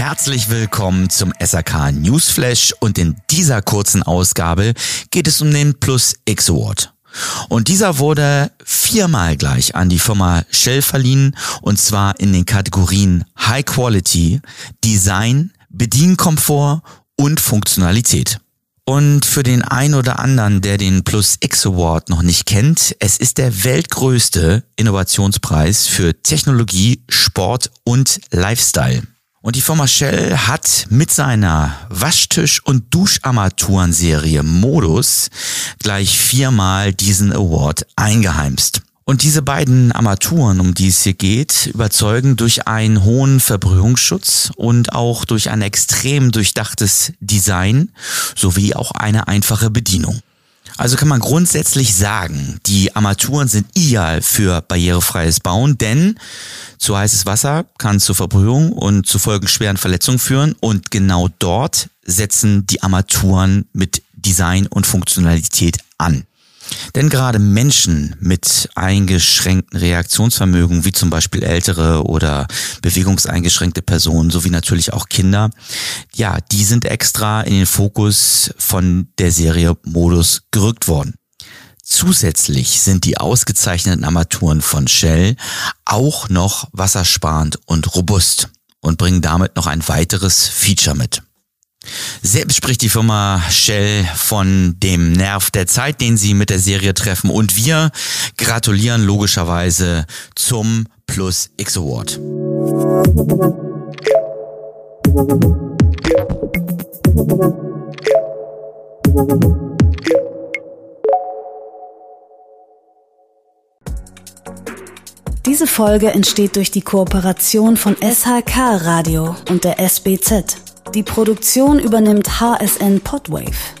Herzlich willkommen zum SAK Newsflash und in dieser kurzen Ausgabe geht es um den Plus X Award. Und dieser wurde viermal gleich an die Firma Shell verliehen und zwar in den Kategorien High Quality, Design, Bedienkomfort und Funktionalität. Und für den ein oder anderen, der den Plus X Award noch nicht kennt, es ist der weltgrößte Innovationspreis für Technologie, Sport und Lifestyle. Und die Firma Shell hat mit seiner Waschtisch- und Duscharmaturenserie Modus gleich viermal diesen Award eingeheimst. Und diese beiden Armaturen, um die es hier geht, überzeugen durch einen hohen Verbrühungsschutz und auch durch ein extrem durchdachtes Design sowie auch eine einfache Bedienung. Also kann man grundsätzlich sagen, die Armaturen sind ideal für barrierefreies Bauen, denn zu heißes Wasser kann zur Verbrühung und zu folgenschweren Verletzungen führen und genau dort setzen die Armaturen mit Design und Funktionalität an. Denn gerade Menschen mit eingeschränkten Reaktionsvermögen, wie zum Beispiel ältere oder bewegungseingeschränkte Personen, sowie natürlich auch Kinder, ja, die sind extra in den Fokus von der Serie Modus gerückt worden. Zusätzlich sind die ausgezeichneten Armaturen von Shell auch noch wassersparend und robust und bringen damit noch ein weiteres Feature mit. Selbst spricht die Firma Shell von dem Nerv der Zeit, den sie mit der Serie treffen. Und wir gratulieren logischerweise zum Plus X Award. Diese Folge entsteht durch die Kooperation von SHK Radio und der SBZ. Die Produktion übernimmt HSN Podwave.